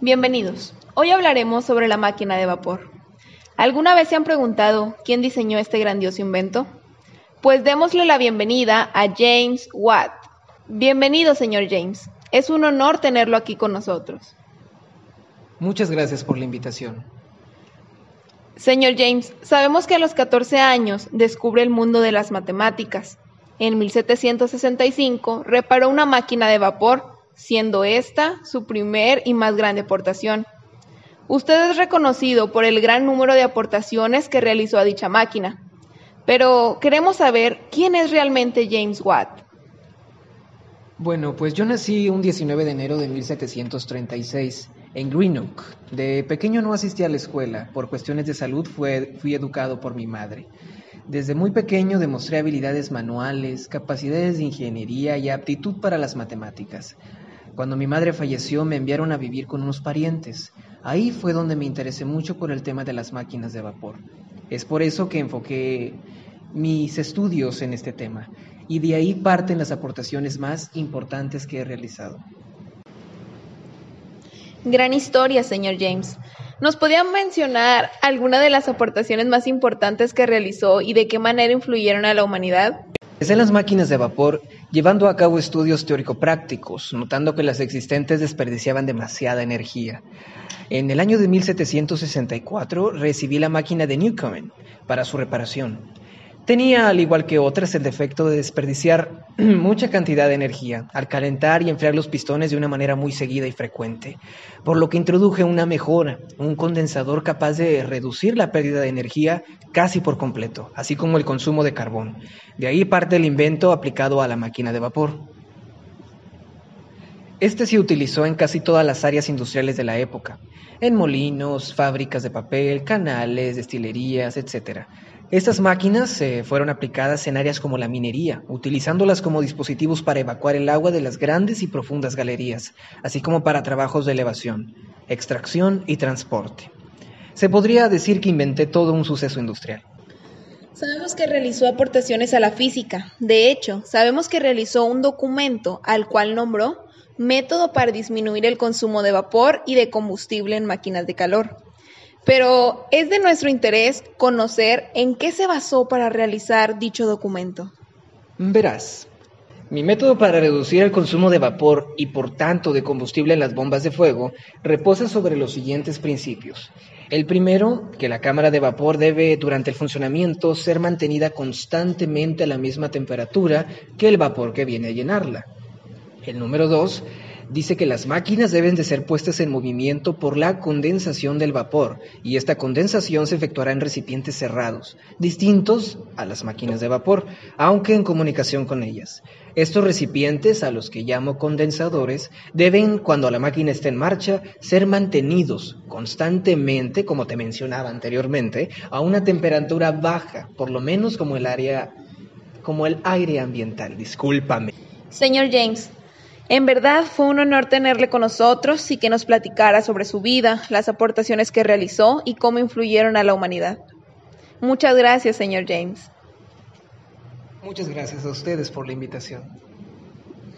Bienvenidos. Hoy hablaremos sobre la máquina de vapor. ¿Alguna vez se han preguntado quién diseñó este grandioso invento? Pues démosle la bienvenida a James Watt. Bienvenido, señor James. Es un honor tenerlo aquí con nosotros. Muchas gracias por la invitación. Señor James, sabemos que a los 14 años descubre el mundo de las matemáticas. En 1765 reparó una máquina de vapor siendo esta su primer y más grande aportación. Usted es reconocido por el gran número de aportaciones que realizó a dicha máquina, pero queremos saber quién es realmente James Watt. Bueno, pues yo nací un 19 de enero de 1736 en Greenock. De pequeño no asistí a la escuela, por cuestiones de salud fui educado por mi madre. Desde muy pequeño demostré habilidades manuales, capacidades de ingeniería y aptitud para las matemáticas. Cuando mi madre falleció me enviaron a vivir con unos parientes. Ahí fue donde me interesé mucho por el tema de las máquinas de vapor. Es por eso que enfoqué mis estudios en este tema y de ahí parten las aportaciones más importantes que he realizado. Gran historia, señor James. ¿Nos podía mencionar alguna de las aportaciones más importantes que realizó y de qué manera influyeron a la humanidad? Desde las máquinas de vapor, llevando a cabo estudios teórico-prácticos, notando que las existentes desperdiciaban demasiada energía. En el año de 1764 recibí la máquina de Newcomen para su reparación. Tenía, al igual que otras, el defecto de desperdiciar mucha cantidad de energía al calentar y enfriar los pistones de una manera muy seguida y frecuente, por lo que introduje una mejora, un condensador capaz de reducir la pérdida de energía casi por completo, así como el consumo de carbón. De ahí parte el invento aplicado a la máquina de vapor. Este se utilizó en casi todas las áreas industriales de la época, en molinos, fábricas de papel, canales, destilerías, etc estas máquinas eh, fueron aplicadas en áreas como la minería, utilizándolas como dispositivos para evacuar el agua de las grandes y profundas galerías, así como para trabajos de elevación, extracción y transporte. Se podría decir que inventé todo un suceso industrial. Sabemos que realizó aportaciones a la física. De hecho, sabemos que realizó un documento al cual nombró Método para disminuir el consumo de vapor y de combustible en máquinas de calor pero es de nuestro interés conocer en qué se basó para realizar dicho documento. Verás, mi método para reducir el consumo de vapor y por tanto de combustible en las bombas de fuego reposa sobre los siguientes principios. El primero, que la cámara de vapor debe durante el funcionamiento ser mantenida constantemente a la misma temperatura que el vapor que viene a llenarla. El número dos, dice que las máquinas deben de ser puestas en movimiento por la condensación del vapor y esta condensación se efectuará en recipientes cerrados, distintos a las máquinas de vapor, aunque en comunicación con ellas. Estos recipientes, a los que llamo condensadores, deben, cuando la máquina esté en marcha, ser mantenidos constantemente, como te mencionaba anteriormente, a una temperatura baja, por lo menos como el área como el aire ambiental. Discúlpame. Señor James, en verdad fue un honor tenerle con nosotros y que nos platicara sobre su vida, las aportaciones que realizó y cómo influyeron a la humanidad. Muchas gracias, señor James. Muchas gracias a ustedes por la invitación.